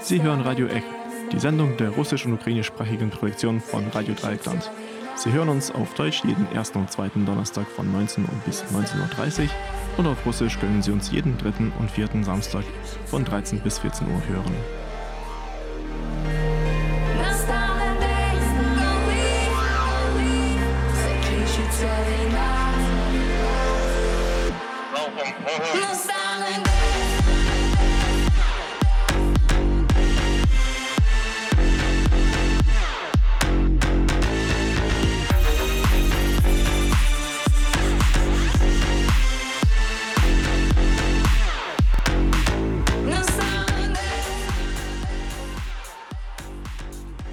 Sie hören Radio Eck, die Sendung der russisch- und ukrainischsprachigen Projektion von Radio Dreieckland. Sie hören uns auf Deutsch jeden ersten und zweiten Donnerstag von 19 Uhr bis 19.30 Uhr und auf Russisch können Sie uns jeden dritten und vierten Samstag von 13 bis 14 Uhr hören.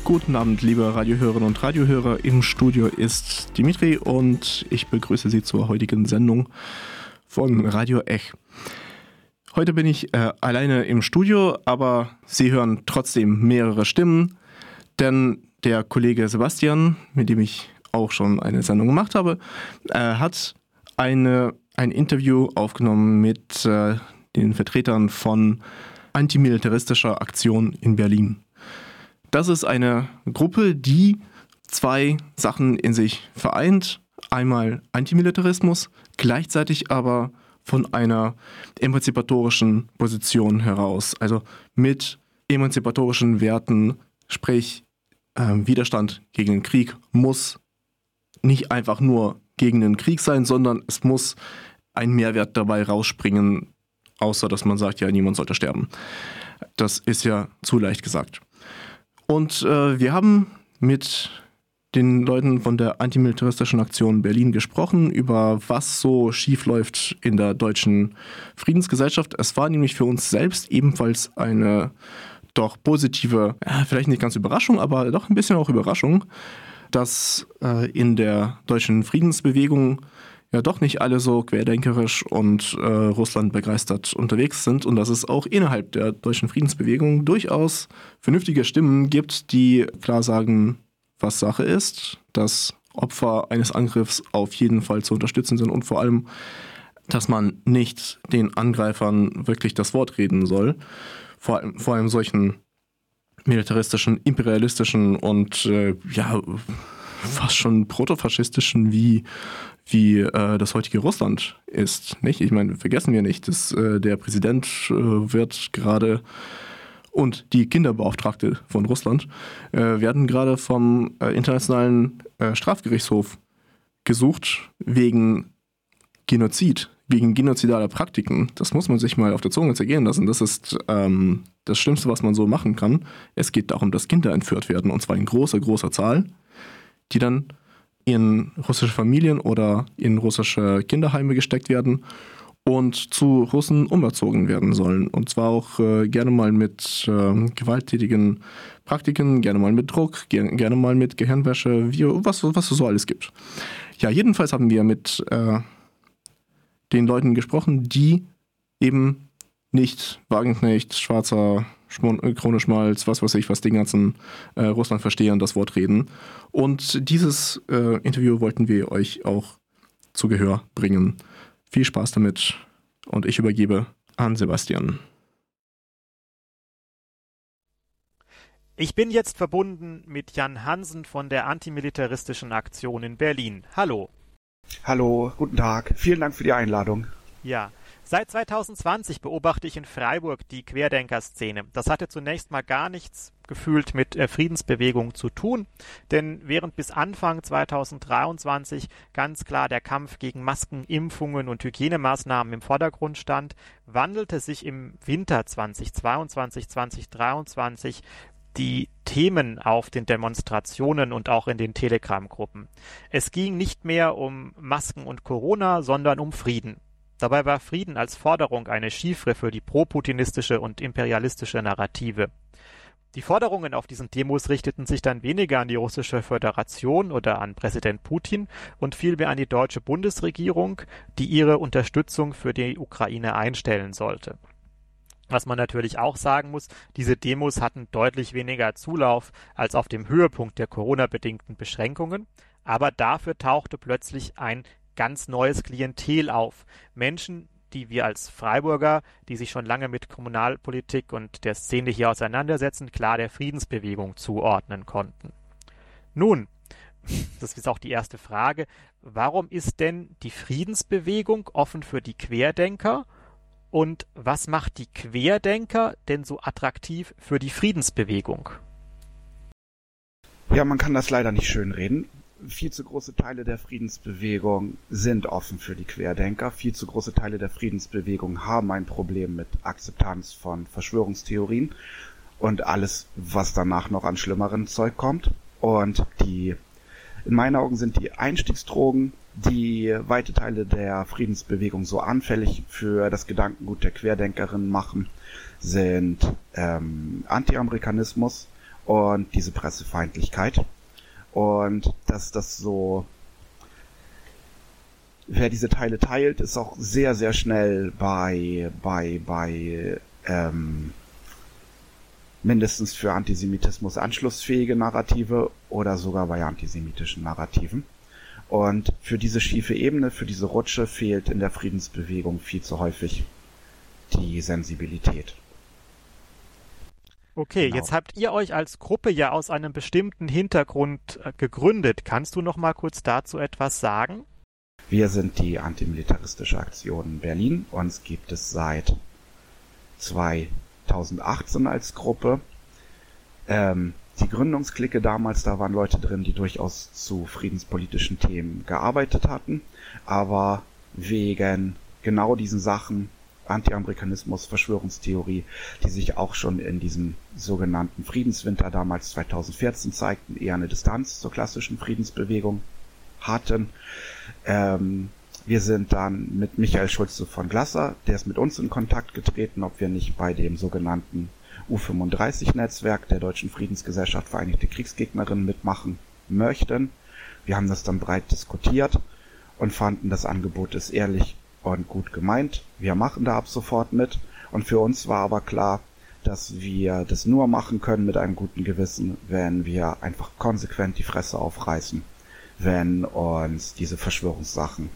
Guten Abend, liebe Radiohörerinnen und Radiohörer. Im Studio ist Dimitri und ich begrüße Sie zur heutigen Sendung von Radio Ech. Heute bin ich äh, alleine im Studio, aber Sie hören trotzdem mehrere Stimmen, denn der Kollege Sebastian, mit dem ich auch schon eine Sendung gemacht habe, äh, hat eine, ein Interview aufgenommen mit äh, den Vertretern von antimilitaristischer Aktion in Berlin. Das ist eine Gruppe, die zwei Sachen in sich vereint. Einmal Antimilitarismus, gleichzeitig aber von einer emanzipatorischen Position heraus. Also mit emanzipatorischen Werten, sprich äh, Widerstand gegen den Krieg muss nicht einfach nur gegen den Krieg sein, sondern es muss ein Mehrwert dabei rausspringen, außer dass man sagt, ja, niemand sollte sterben. Das ist ja zu leicht gesagt. Und äh, wir haben mit den Leuten von der antimilitaristischen Aktion Berlin gesprochen, über was so schief läuft in der deutschen Friedensgesellschaft. Es war nämlich für uns selbst ebenfalls eine doch positive, vielleicht nicht ganz Überraschung, aber doch ein bisschen auch Überraschung, dass äh, in der deutschen Friedensbewegung ja doch nicht alle so querdenkerisch und äh, Russland begeistert unterwegs sind und dass es auch innerhalb der deutschen Friedensbewegung durchaus vernünftige Stimmen gibt, die klar sagen, was Sache ist, dass Opfer eines Angriffs auf jeden Fall zu unterstützen sind und vor allem, dass man nicht den Angreifern wirklich das Wort reden soll. Vor allem, vor allem solchen militaristischen, imperialistischen und äh, ja, fast schon protofaschistischen wie wie äh, das heutige Russland ist. Nicht? Ich meine, vergessen wir nicht, dass äh, der Präsident äh, wird gerade und die Kinderbeauftragte von Russland äh, werden gerade vom äh, Internationalen äh, Strafgerichtshof gesucht wegen Genozid, wegen genozidaler Praktiken. Das muss man sich mal auf der Zunge zergehen lassen. Das ist ähm, das Schlimmste, was man so machen kann. Es geht darum, dass Kinder entführt werden, und zwar in großer, großer Zahl, die dann in russische Familien oder in russische Kinderheime gesteckt werden und zu Russen umerzogen werden sollen. Und zwar auch äh, gerne mal mit äh, gewalttätigen Praktiken, gerne mal mit Druck, ger gerne mal mit Gehirnwäsche, wie, was, was es so alles gibt. Ja, jedenfalls haben wir mit äh, den Leuten gesprochen, die eben nicht Wagenknecht, schwarzer Krone Schmalz, was weiß ich, was den ganzen äh, Russland verstehen, das Wort reden. Und dieses äh, Interview wollten wir euch auch zu Gehör bringen. Viel Spaß damit und ich übergebe an Sebastian. Ich bin jetzt verbunden mit Jan Hansen von der antimilitaristischen Aktion in Berlin. Hallo. Hallo, guten Tag. Vielen Dank für die Einladung. Ja, Seit 2020 beobachte ich in Freiburg die Querdenker-Szene. Das hatte zunächst mal gar nichts gefühlt mit äh, Friedensbewegung zu tun, denn während bis Anfang 2023 ganz klar der Kampf gegen Masken, Impfungen und Hygienemaßnahmen im Vordergrund stand, wandelte sich im Winter 2022, 2023 die Themen auf den Demonstrationen und auch in den Telegram-Gruppen. Es ging nicht mehr um Masken und Corona, sondern um Frieden. Dabei war Frieden als Forderung eine Chiffre für die pro-putinistische und imperialistische Narrative. Die Forderungen auf diesen Demos richteten sich dann weniger an die russische Föderation oder an Präsident Putin und vielmehr an die deutsche Bundesregierung, die ihre Unterstützung für die Ukraine einstellen sollte. Was man natürlich auch sagen muss, diese Demos hatten deutlich weniger Zulauf als auf dem Höhepunkt der Corona-bedingten Beschränkungen, Aber dafür tauchte plötzlich ein ganz neues Klientel auf. Menschen, die wir als Freiburger, die sich schon lange mit Kommunalpolitik und der Szene hier auseinandersetzen, klar der Friedensbewegung zuordnen konnten. Nun, das ist auch die erste Frage, warum ist denn die Friedensbewegung offen für die Querdenker und was macht die Querdenker denn so attraktiv für die Friedensbewegung? Ja, man kann das leider nicht schönreden viel zu große Teile der Friedensbewegung sind offen für die Querdenker. Viel zu große Teile der Friedensbewegung haben ein Problem mit Akzeptanz von Verschwörungstheorien und alles, was danach noch an schlimmeren Zeug kommt. Und die, in meinen Augen sind die Einstiegsdrogen, die weite Teile der Friedensbewegung so anfällig für das Gedankengut der Querdenkerinnen machen, sind ähm, Anti-Amerikanismus und diese Pressefeindlichkeit. Und dass das so, wer diese Teile teilt, ist auch sehr, sehr schnell bei, bei, bei, ähm, mindestens für Antisemitismus anschlussfähige Narrative oder sogar bei antisemitischen Narrativen. Und für diese schiefe Ebene, für diese Rutsche fehlt in der Friedensbewegung viel zu häufig die Sensibilität. Okay, genau. jetzt habt ihr euch als Gruppe ja aus einem bestimmten Hintergrund äh, gegründet. Kannst du noch mal kurz dazu etwas sagen? Wir sind die antimilitaristische Aktion Berlin. Uns gibt es seit 2018 als Gruppe. Ähm, die Gründungsklicke damals, da waren Leute drin, die durchaus zu friedenspolitischen Themen gearbeitet hatten, aber wegen genau diesen Sachen Anti-Amerikanismus, Verschwörungstheorie, die sich auch schon in diesem sogenannten Friedenswinter damals 2014 zeigten, eher eine Distanz zur klassischen Friedensbewegung hatten. Ähm, wir sind dann mit Michael Schulze von Glasser, der ist mit uns in Kontakt getreten, ob wir nicht bei dem sogenannten U35-Netzwerk der Deutschen Friedensgesellschaft Vereinigte Kriegsgegnerinnen mitmachen möchten. Wir haben das dann breit diskutiert und fanden, das Angebot ist ehrlich und gut gemeint. Wir machen da ab sofort mit. Und für uns war aber klar, dass wir das nur machen können mit einem guten Gewissen, wenn wir einfach konsequent die Fresse aufreißen, wenn uns diese Verschwörungssachen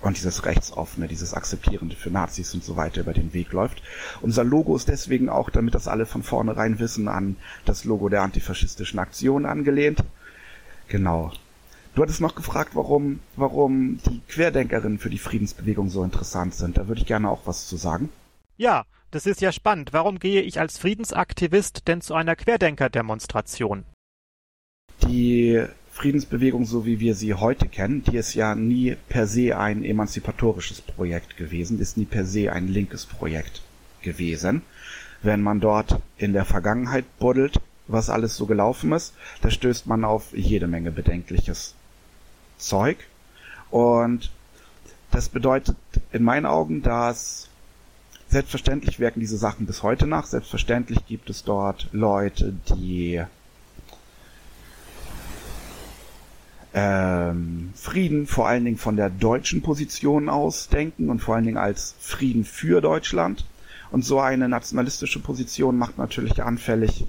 und dieses Rechtsoffene, dieses Akzeptierende für Nazis und so weiter über den Weg läuft. Unser Logo ist deswegen auch, damit das alle von vornherein wissen, an das Logo der antifaschistischen Aktion angelehnt. Genau. Du hattest noch gefragt, warum, warum die Querdenkerinnen für die Friedensbewegung so interessant sind. Da würde ich gerne auch was zu sagen. Ja, das ist ja spannend. Warum gehe ich als Friedensaktivist denn zu einer Querdenker-Demonstration? Die Friedensbewegung, so wie wir sie heute kennen, die ist ja nie per se ein emanzipatorisches Projekt gewesen, ist nie per se ein linkes Projekt gewesen. Wenn man dort in der Vergangenheit buddelt, was alles so gelaufen ist, da stößt man auf jede Menge Bedenkliches. Zeug. Und das bedeutet in meinen Augen, dass selbstverständlich wirken diese Sachen bis heute nach. Selbstverständlich gibt es dort Leute, die ähm, Frieden vor allen Dingen von der deutschen Position aus denken und vor allen Dingen als Frieden für Deutschland. Und so eine nationalistische Position macht natürlich anfällig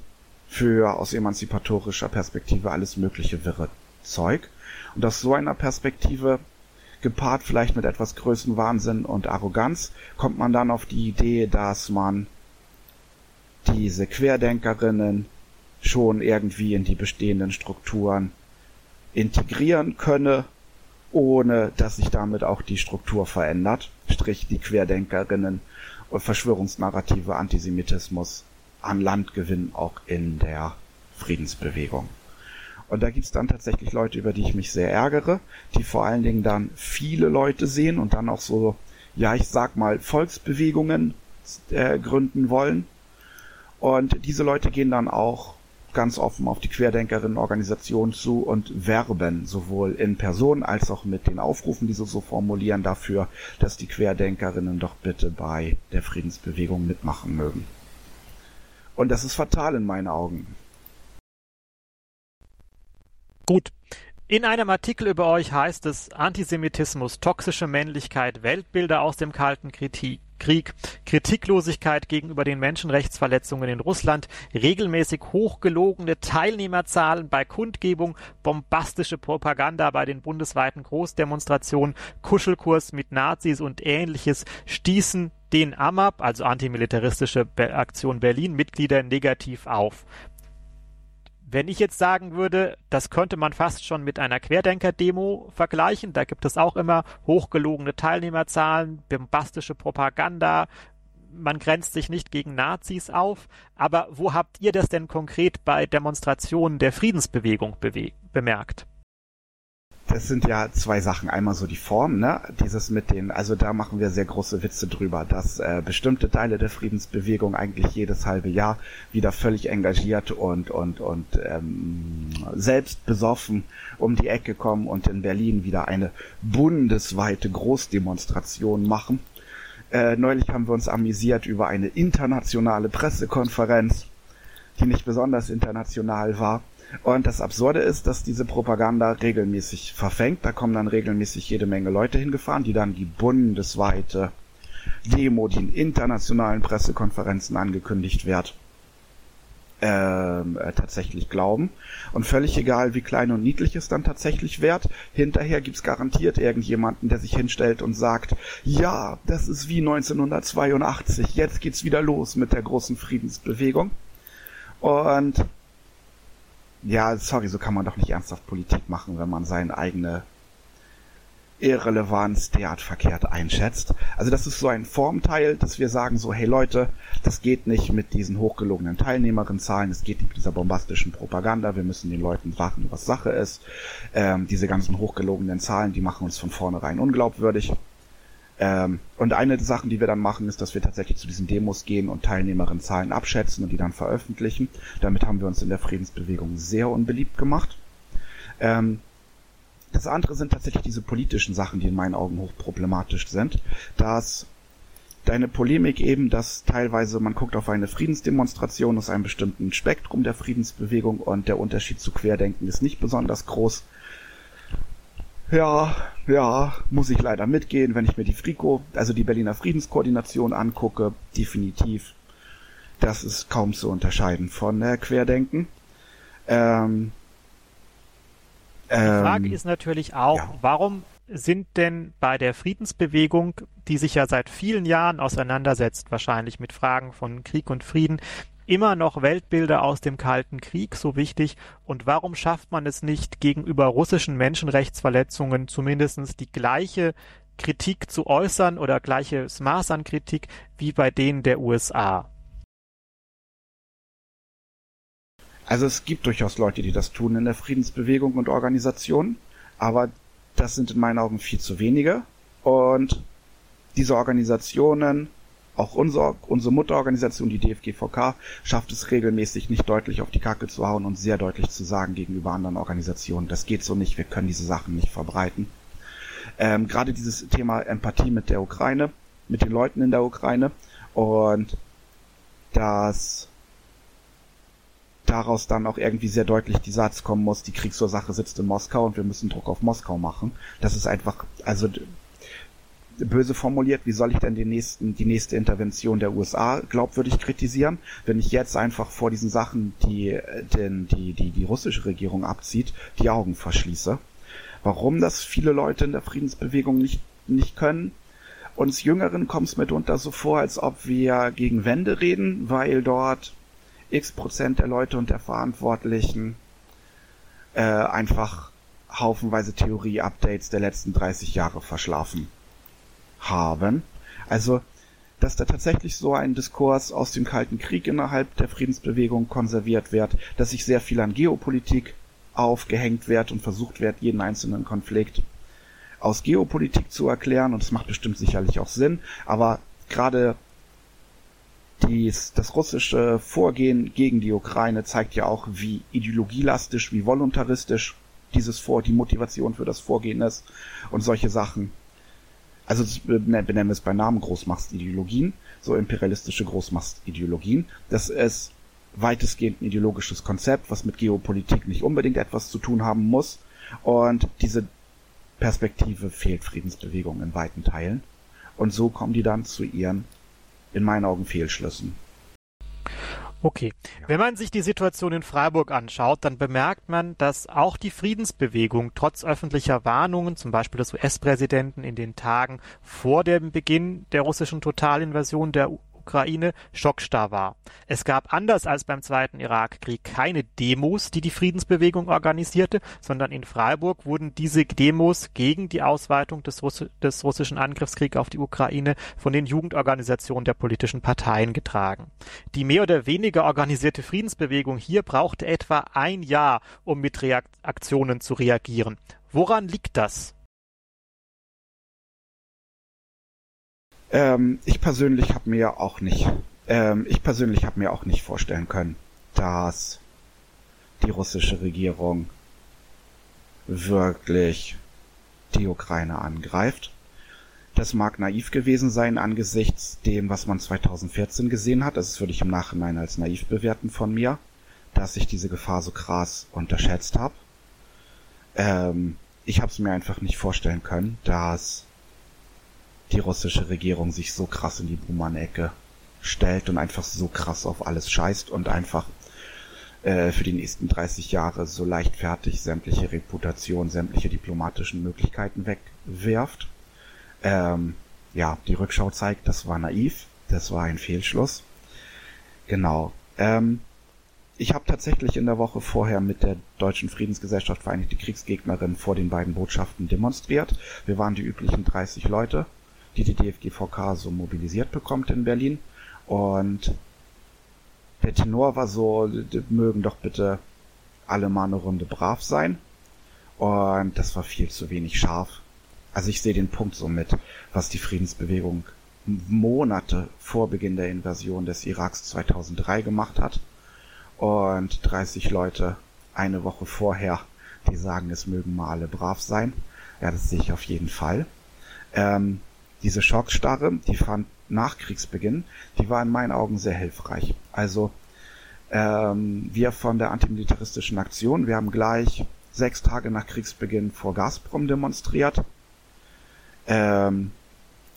für aus emanzipatorischer Perspektive alles mögliche wirre Zeug. Und aus so einer Perspektive, gepaart vielleicht mit etwas Größenwahnsinn und Arroganz, kommt man dann auf die Idee, dass man diese Querdenkerinnen schon irgendwie in die bestehenden Strukturen integrieren könne, ohne dass sich damit auch die Struktur verändert, strich die Querdenkerinnen und Verschwörungsnarrative Antisemitismus an Land gewinnen, auch in der Friedensbewegung. Und da gibt's dann tatsächlich Leute, über die ich mich sehr ärgere, die vor allen Dingen dann viele Leute sehen und dann auch so, ja, ich sag mal, Volksbewegungen äh, gründen wollen. Und diese Leute gehen dann auch ganz offen auf die Querdenkerinnen-Organisation zu und werben sowohl in Person als auch mit den Aufrufen, die sie so formulieren, dafür, dass die Querdenkerinnen doch bitte bei der Friedensbewegung mitmachen mögen. Und das ist fatal in meinen Augen. Gut. In einem Artikel über euch heißt es Antisemitismus, toxische Männlichkeit, Weltbilder aus dem Kalten Krieg, Krieg, Kritiklosigkeit gegenüber den Menschenrechtsverletzungen in Russland, regelmäßig hochgelogene Teilnehmerzahlen bei Kundgebung, bombastische Propaganda bei den bundesweiten Großdemonstrationen, Kuschelkurs mit Nazis und ähnliches stießen den AMAP, also Antimilitaristische Aktion Berlin, Mitglieder negativ auf. Wenn ich jetzt sagen würde, das könnte man fast schon mit einer Querdenker-Demo vergleichen, da gibt es auch immer hochgelogene Teilnehmerzahlen, bombastische Propaganda, man grenzt sich nicht gegen Nazis auf, aber wo habt ihr das denn konkret bei Demonstrationen der Friedensbewegung bemerkt? Das sind ja zwei Sachen. Einmal so die Form, ne? Dieses mit den, also da machen wir sehr große Witze drüber, dass äh, bestimmte Teile der Friedensbewegung eigentlich jedes halbe Jahr wieder völlig engagiert und und und ähm, selbst besoffen um die Ecke kommen und in Berlin wieder eine bundesweite Großdemonstration machen. Äh, neulich haben wir uns amüsiert über eine internationale Pressekonferenz, die nicht besonders international war und das Absurde ist, dass diese Propaganda regelmäßig verfängt. Da kommen dann regelmäßig jede Menge Leute hingefahren, die dann die bundesweite Demo, die in internationalen Pressekonferenzen angekündigt wird, ähm, äh, tatsächlich glauben. Und völlig egal, wie klein und niedlich es dann tatsächlich wird, hinterher gibt's garantiert irgendjemanden, der sich hinstellt und sagt, ja, das ist wie 1982, jetzt geht's wieder los mit der großen Friedensbewegung. Und ja, sorry, so kann man doch nicht ernsthaft Politik machen, wenn man seine eigene Irrelevanz derart verkehrt einschätzt. Also das ist so ein Formteil, dass wir sagen so, hey Leute, das geht nicht mit diesen hochgelogenen Teilnehmerinnenzahlen, es geht nicht mit dieser bombastischen Propaganda, wir müssen den Leuten sagen, was Sache ist. Ähm, diese ganzen hochgelogenen Zahlen, die machen uns von vornherein unglaubwürdig. Ähm, und eine der Sachen, die wir dann machen, ist, dass wir tatsächlich zu diesen Demos gehen und Teilnehmerinnenzahlen abschätzen und die dann veröffentlichen. Damit haben wir uns in der Friedensbewegung sehr unbeliebt gemacht. Ähm, das andere sind tatsächlich diese politischen Sachen, die in meinen Augen hochproblematisch sind. Dass deine Polemik eben, dass teilweise man guckt auf eine Friedensdemonstration aus einem bestimmten Spektrum der Friedensbewegung und der Unterschied zu Querdenken ist nicht besonders groß. Ja, ja, muss ich leider mitgehen, wenn ich mir die FRICO, also die Berliner Friedenskoordination angucke, definitiv. Das ist kaum zu unterscheiden von äh, Querdenken. Ähm, die Frage ähm, ist natürlich auch, ja. warum sind denn bei der Friedensbewegung, die sich ja seit vielen Jahren auseinandersetzt, wahrscheinlich mit Fragen von Krieg und Frieden, immer noch Weltbilder aus dem Kalten Krieg so wichtig und warum schafft man es nicht, gegenüber russischen Menschenrechtsverletzungen zumindest die gleiche Kritik zu äußern oder gleiches Maß an Kritik wie bei denen der USA? Also es gibt durchaus Leute, die das tun in der Friedensbewegung und Organisation, aber das sind in meinen Augen viel zu wenige. Und diese Organisationen auch unsere, unsere Mutterorganisation, die DFGVK, schafft es regelmäßig nicht deutlich auf die Kacke zu hauen und sehr deutlich zu sagen gegenüber anderen Organisationen, das geht so nicht, wir können diese Sachen nicht verbreiten. Ähm, Gerade dieses Thema Empathie mit der Ukraine, mit den Leuten in der Ukraine und dass daraus dann auch irgendwie sehr deutlich die Satz kommen muss, die Kriegsursache sitzt in Moskau und wir müssen Druck auf Moskau machen. Das ist einfach, also böse formuliert, wie soll ich denn den nächsten, die nächste Intervention der USA glaubwürdig kritisieren, wenn ich jetzt einfach vor diesen Sachen, die, denn die, die, die russische Regierung abzieht, die Augen verschließe. Warum das viele Leute in der Friedensbewegung nicht, nicht können? Uns Jüngeren kommt es mitunter so vor, als ob wir gegen Wände reden, weil dort x Prozent der Leute und der Verantwortlichen äh, einfach haufenweise Theorie-Updates der letzten 30 Jahre verschlafen haben. Also, dass da tatsächlich so ein Diskurs aus dem Kalten Krieg innerhalb der Friedensbewegung konserviert wird, dass sich sehr viel an Geopolitik aufgehängt wird und versucht wird, jeden einzelnen Konflikt aus Geopolitik zu erklären. Und das macht bestimmt sicherlich auch Sinn, aber gerade dies, das russische Vorgehen gegen die Ukraine zeigt ja auch, wie ideologielastisch, wie voluntaristisch dieses Vor, die Motivation für das Vorgehen ist. Und solche Sachen also benennen wir es bei Namen Großmachtideologien, so imperialistische Großmachtideologien. Das ist weitestgehend ein ideologisches Konzept, was mit Geopolitik nicht unbedingt etwas zu tun haben muss. Und diese Perspektive fehlt Friedensbewegungen in weiten Teilen. Und so kommen die dann zu ihren in meinen Augen Fehlschlüssen. Okay. Wenn man sich die Situation in Freiburg anschaut, dann bemerkt man, dass auch die Friedensbewegung trotz öffentlicher Warnungen, zum Beispiel des US-Präsidenten in den Tagen vor dem Beginn der russischen Totalinvasion der Ukraine schockstarr war. Es gab anders als beim Zweiten Irakkrieg keine Demos, die die Friedensbewegung organisierte, sondern in Freiburg wurden diese Demos gegen die Ausweitung des, Russ des russischen Angriffskriegs auf die Ukraine von den Jugendorganisationen der politischen Parteien getragen. Die mehr oder weniger organisierte Friedensbewegung hier brauchte etwa ein Jahr, um mit Reaktionen zu reagieren. Woran liegt das? Ähm, ich persönlich habe mir auch nicht, ähm, ich persönlich habe mir auch nicht vorstellen können, dass die russische Regierung wirklich die Ukraine angreift. Das mag naiv gewesen sein angesichts dem, was man 2014 gesehen hat. Das würde ich im Nachhinein als naiv bewerten von mir, dass ich diese Gefahr so krass unterschätzt habe. Ähm, ich habe es mir einfach nicht vorstellen können, dass die russische Regierung sich so krass in die Buhmann-Ecke stellt und einfach so krass auf alles scheißt und einfach äh, für die nächsten 30 Jahre so leichtfertig sämtliche Reputation, sämtliche diplomatischen Möglichkeiten wegwirft. Ähm, ja, die Rückschau zeigt, das war naiv, das war ein Fehlschluss. Genau. Ähm, ich habe tatsächlich in der Woche vorher mit der Deutschen Friedensgesellschaft Vereinigte Kriegsgegnerin vor den beiden Botschaften demonstriert. Wir waren die üblichen 30 Leute die die DFGVK so mobilisiert bekommt in Berlin. Und der Tenor war so, mögen doch bitte alle mal eine Runde brav sein. Und das war viel zu wenig scharf. Also ich sehe den Punkt so mit, was die Friedensbewegung Monate vor Beginn der Invasion des Iraks 2003 gemacht hat. Und 30 Leute eine Woche vorher, die sagen, es mögen mal alle brav sein. Ja, das sehe ich auf jeden Fall. Ähm, diese Schockstarre, die fand nach Kriegsbeginn, die war in meinen Augen sehr hilfreich. Also ähm, wir von der antimilitaristischen Aktion, wir haben gleich sechs Tage nach Kriegsbeginn vor Gazprom demonstriert. Ähm,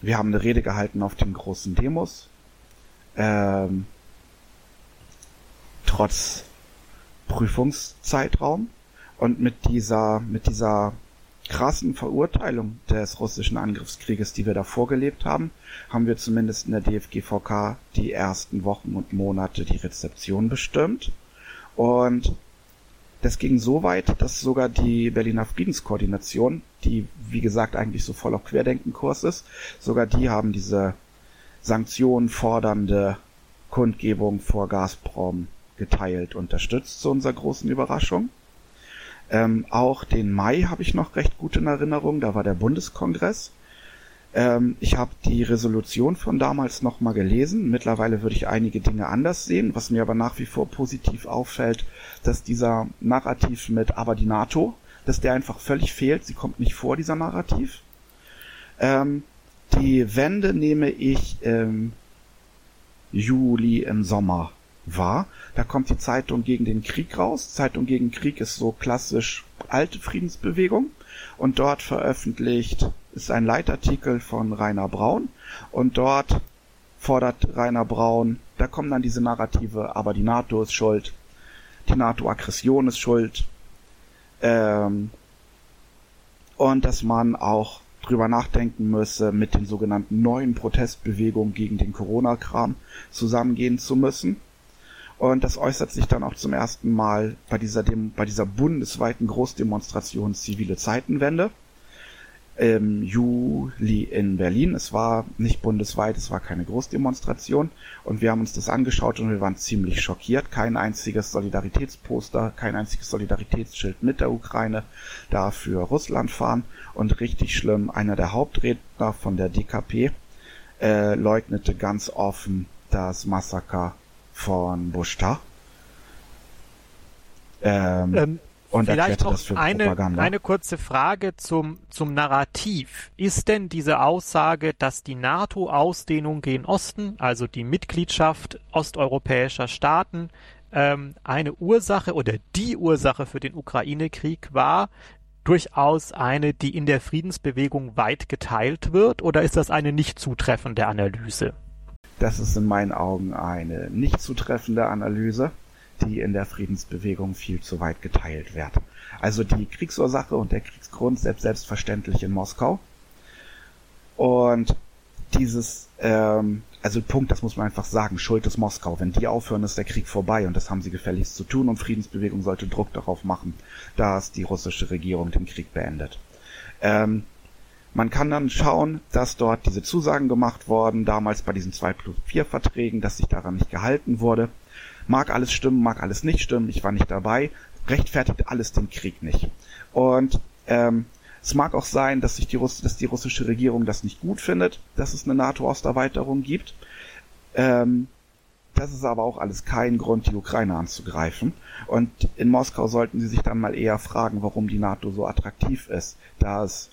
wir haben eine Rede gehalten auf den großen Demos. Ähm, trotz Prüfungszeitraum. Und mit dieser, mit dieser krassen Verurteilung des russischen Angriffskrieges, die wir da vorgelebt haben, haben wir zumindest in der DFGVK die ersten Wochen und Monate die Rezeption bestimmt. Und das ging so weit, dass sogar die Berliner Friedenskoordination, die wie gesagt eigentlich so voll auf Querdenkenkurs ist, sogar die haben diese Sanktionen fordernde Kundgebung vor Gazprom geteilt unterstützt zu unserer großen Überraschung. Ähm, auch den Mai habe ich noch recht gut in Erinnerung, da war der Bundeskongress. Ähm, ich habe die Resolution von damals nochmal gelesen. Mittlerweile würde ich einige Dinge anders sehen, was mir aber nach wie vor positiv auffällt, dass dieser Narrativ mit aber die NATO, dass der einfach völlig fehlt. Sie kommt nicht vor, dieser Narrativ. Ähm, die Wende nehme ich im Juli, im Sommer war. Da kommt die Zeitung gegen den Krieg raus. Zeitung gegen Krieg ist so klassisch alte Friedensbewegung. Und dort veröffentlicht ist ein Leitartikel von Rainer Braun. Und dort fordert Rainer Braun, da kommen dann diese Narrative, aber die NATO ist schuld, die NATO-Aggression ist schuld. Ähm, und dass man auch drüber nachdenken müsse, mit den sogenannten neuen Protestbewegungen gegen den Corona-Kram zusammengehen zu müssen. Und das äußert sich dann auch zum ersten Mal bei dieser, Dem bei dieser bundesweiten Großdemonstration Zivile Zeitenwende im Juli in Berlin. Es war nicht bundesweit, es war keine Großdemonstration. Und wir haben uns das angeschaut und wir waren ziemlich schockiert. Kein einziges Solidaritätsposter, kein einziges Solidaritätsschild mit der Ukraine, dafür Russland fahren. Und richtig schlimm, einer der Hauptredner von der DKP äh, leugnete ganz offen das Massaker von Bushta. Ähm, ähm, und vielleicht noch eine, eine kurze Frage zum, zum Narrativ. Ist denn diese Aussage, dass die NATO-Ausdehnung gen Osten, also die Mitgliedschaft osteuropäischer Staaten, ähm, eine Ursache oder die Ursache für den Ukraine-Krieg war, durchaus eine, die in der Friedensbewegung weit geteilt wird, oder ist das eine nicht zutreffende Analyse? Das ist in meinen Augen eine nicht zutreffende Analyse, die in der Friedensbewegung viel zu weit geteilt wird. Also die Kriegsursache und der Kriegsgrund selbst selbstverständlich in Moskau. Und dieses, ähm, also Punkt, das muss man einfach sagen, Schuld ist Moskau. Wenn die aufhören, ist der Krieg vorbei und das haben sie gefälligst zu tun und Friedensbewegung sollte Druck darauf machen, dass die russische Regierung den Krieg beendet. Ähm, man kann dann schauen, dass dort diese Zusagen gemacht wurden, damals bei diesen 2 plus 4 Verträgen, dass sich daran nicht gehalten wurde. Mag alles stimmen, mag alles nicht stimmen, ich war nicht dabei, rechtfertigt alles den Krieg nicht. Und ähm, es mag auch sein, dass sich die, Russ dass die russische Regierung das nicht gut findet, dass es eine NATO-Osterweiterung gibt. Ähm, das ist aber auch alles kein Grund, die Ukraine anzugreifen. Und in Moskau sollten sie sich dann mal eher fragen, warum die NATO so attraktiv ist, da es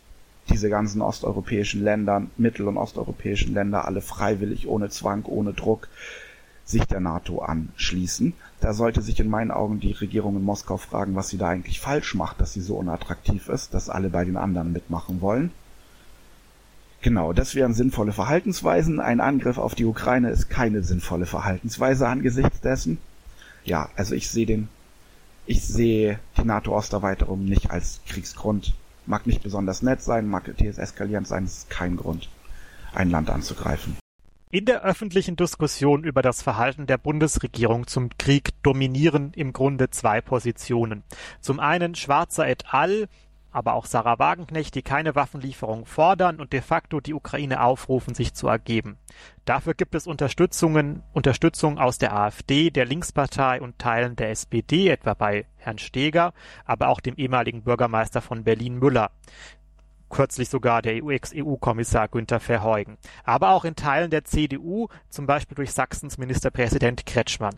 diese ganzen osteuropäischen Länder, mittel- und osteuropäischen Länder alle freiwillig, ohne Zwang, ohne Druck sich der NATO anschließen. Da sollte sich in meinen Augen die Regierung in Moskau fragen, was sie da eigentlich falsch macht, dass sie so unattraktiv ist, dass alle bei den anderen mitmachen wollen. Genau, das wären sinnvolle Verhaltensweisen. Ein Angriff auf die Ukraine ist keine sinnvolle Verhaltensweise angesichts dessen. Ja, also ich sehe den, ich sehe die NATO-Osterweiterung nicht als Kriegsgrund. Mag nicht besonders nett sein, mag eskalierend sein, ist kein Grund, ein Land anzugreifen. In der öffentlichen Diskussion über das Verhalten der Bundesregierung zum Krieg dominieren im Grunde zwei Positionen. Zum einen Schwarzer et al., aber auch Sarah Wagenknecht, die keine Waffenlieferung fordern und de facto die Ukraine aufrufen, sich zu ergeben. Dafür gibt es Unterstützungen, Unterstützung aus der AfD, der Linkspartei und Teilen der SPD, etwa bei Herrn Steger, aber auch dem ehemaligen Bürgermeister von Berlin Müller kürzlich sogar der Ex-EU-Kommissar Günther Verheugen, aber auch in Teilen der CDU, zum Beispiel durch Sachsens Ministerpräsident Kretschmann.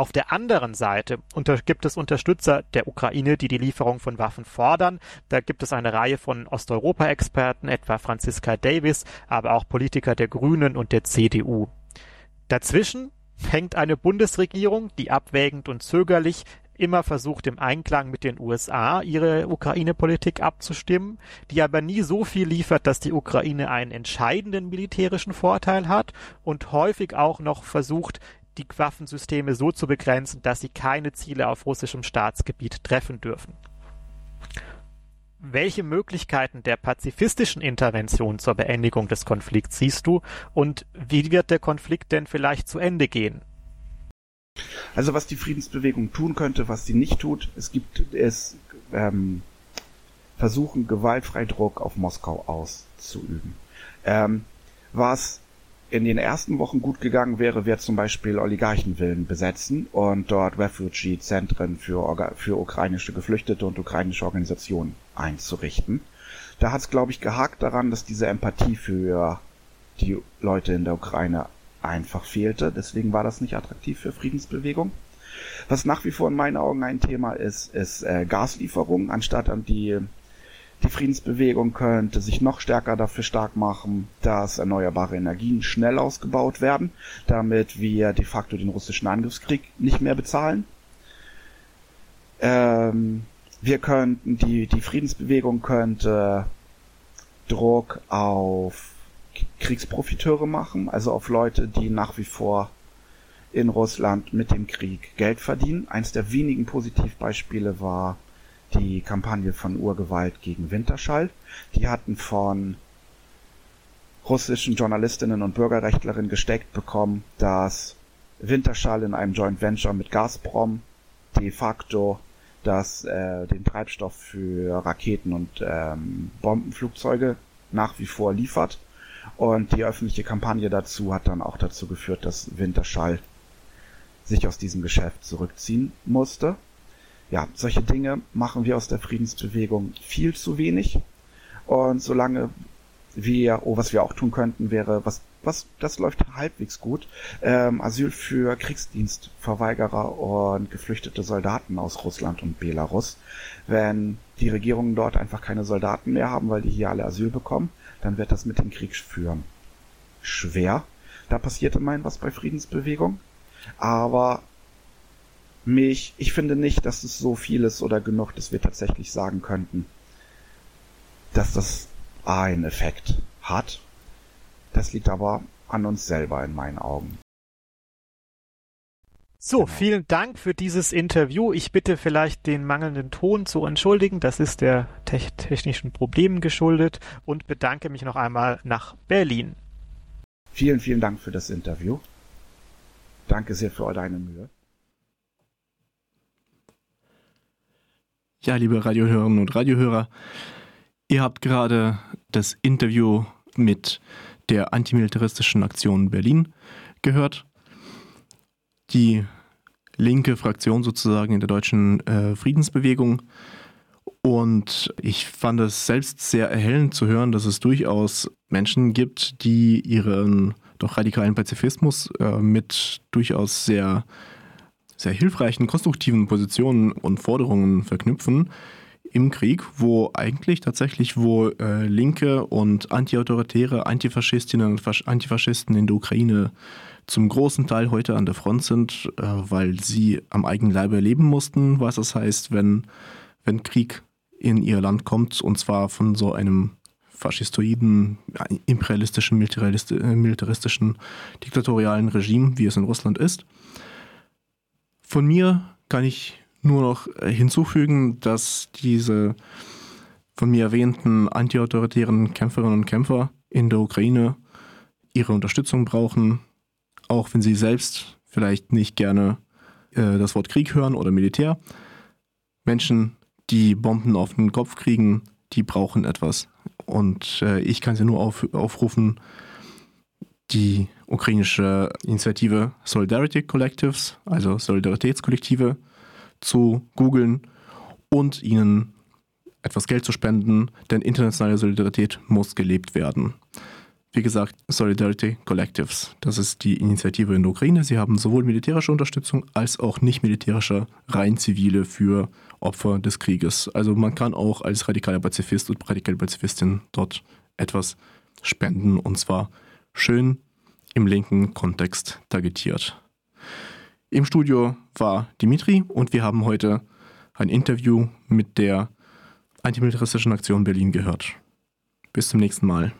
Auf der anderen Seite gibt es Unterstützer der Ukraine, die die Lieferung von Waffen fordern. Da gibt es eine Reihe von Osteuropa-Experten, etwa Franziska Davis, aber auch Politiker der Grünen und der CDU. Dazwischen hängt eine Bundesregierung, die abwägend und zögerlich immer versucht, im Einklang mit den USA ihre Ukraine-Politik abzustimmen, die aber nie so viel liefert, dass die Ukraine einen entscheidenden militärischen Vorteil hat und häufig auch noch versucht, die Waffensysteme so zu begrenzen, dass sie keine Ziele auf russischem Staatsgebiet treffen dürfen. Welche Möglichkeiten der pazifistischen Intervention zur Beendigung des Konflikts siehst du und wie wird der Konflikt denn vielleicht zu Ende gehen? Also was die Friedensbewegung tun könnte, was sie nicht tut, es gibt es ähm, versuchen, gewaltfrei Druck auf Moskau auszuüben. Ähm, was in den ersten Wochen gut gegangen wäre, wäre zum Beispiel Oligarchenvillen besetzen und dort Refugee-Zentren für, für ukrainische Geflüchtete und ukrainische Organisationen einzurichten. Da hat es, glaube ich, gehakt daran, dass diese Empathie für die Leute in der Ukraine einfach fehlte. Deswegen war das nicht attraktiv für Friedensbewegung. Was nach wie vor in meinen Augen ein Thema ist, ist äh, Gaslieferung. Anstatt an die, die Friedensbewegung könnte sich noch stärker dafür stark machen, dass erneuerbare Energien schnell ausgebaut werden, damit wir de facto den russischen Angriffskrieg nicht mehr bezahlen. Ähm, wir könnten, die, die Friedensbewegung könnte Druck auf Kriegsprofiteure machen, also auf Leute, die nach wie vor in Russland mit dem Krieg Geld verdienen. Eins der wenigen Positivbeispiele war die Kampagne von Urgewalt gegen Winterschall. Die hatten von russischen Journalistinnen und Bürgerrechtlerinnen gesteckt bekommen, dass Winterschall in einem Joint Venture mit Gazprom de facto das, äh, den Treibstoff für Raketen und ähm, Bombenflugzeuge nach wie vor liefert und die öffentliche Kampagne dazu hat dann auch dazu geführt, dass Winterschall sich aus diesem Geschäft zurückziehen musste. Ja, solche Dinge machen wir aus der Friedensbewegung viel zu wenig. Und solange wir, oh, was wir auch tun könnten, wäre, was, was, das läuft halbwegs gut, ähm, Asyl für Kriegsdienstverweigerer und geflüchtete Soldaten aus Russland und Belarus. Wenn die Regierungen dort einfach keine Soldaten mehr haben, weil die hier alle Asyl bekommen, dann wird das mit dem Krieg führen schwer. Da passiert immerhin was bei Friedensbewegung. Aber mich, ich finde nicht, dass es so viel ist oder genug, dass wir tatsächlich sagen könnten, dass das einen Effekt hat. Das liegt aber an uns selber in meinen Augen. So, genau. vielen Dank für dieses Interview. Ich bitte vielleicht den mangelnden Ton zu entschuldigen. Das ist der te technischen Problemen geschuldet und bedanke mich noch einmal nach Berlin. Vielen, vielen Dank für das Interview. Danke sehr für deine Mühe. Ja, liebe Radiohörerinnen und Radiohörer, ihr habt gerade das Interview mit der antimilitaristischen Aktion Berlin gehört die linke Fraktion sozusagen in der deutschen äh, Friedensbewegung. Und ich fand es selbst sehr erhellend zu hören, dass es durchaus Menschen gibt, die ihren doch radikalen Pazifismus äh, mit durchaus sehr, sehr hilfreichen, konstruktiven Positionen und Forderungen verknüpfen im Krieg, wo eigentlich tatsächlich wo äh, linke und antiautoritäre Antifaschistinnen und Fasch Antifaschisten in der Ukraine zum großen Teil heute an der Front sind, äh, weil sie am eigenen Leibe erleben mussten, was das heißt, wenn, wenn Krieg in ihr Land kommt, und zwar von so einem faschistoiden, imperialistischen, äh, militaristischen, diktatorialen Regime, wie es in Russland ist. Von mir kann ich nur noch äh, hinzufügen, dass diese von mir erwähnten antiautoritären Kämpferinnen und Kämpfer in der Ukraine ihre Unterstützung brauchen, auch wenn sie selbst vielleicht nicht gerne äh, das Wort Krieg hören oder Militär. Menschen, die Bomben auf den Kopf kriegen, die brauchen etwas. Und äh, ich kann sie nur auf, aufrufen, die ukrainische Initiative Solidarity Collectives, also Solidaritätskollektive, zu googeln und ihnen etwas Geld zu spenden, denn internationale Solidarität muss gelebt werden. Wie gesagt, Solidarity Collectives. Das ist die Initiative in der Ukraine. Sie haben sowohl militärische Unterstützung als auch nicht militärische, rein zivile für Opfer des Krieges. Also man kann auch als radikaler Pazifist und radikale Pazifistin dort etwas spenden und zwar schön im linken Kontext targetiert. Im Studio war Dimitri und wir haben heute ein Interview mit der antimilitaristischen Aktion Berlin gehört. Bis zum nächsten Mal.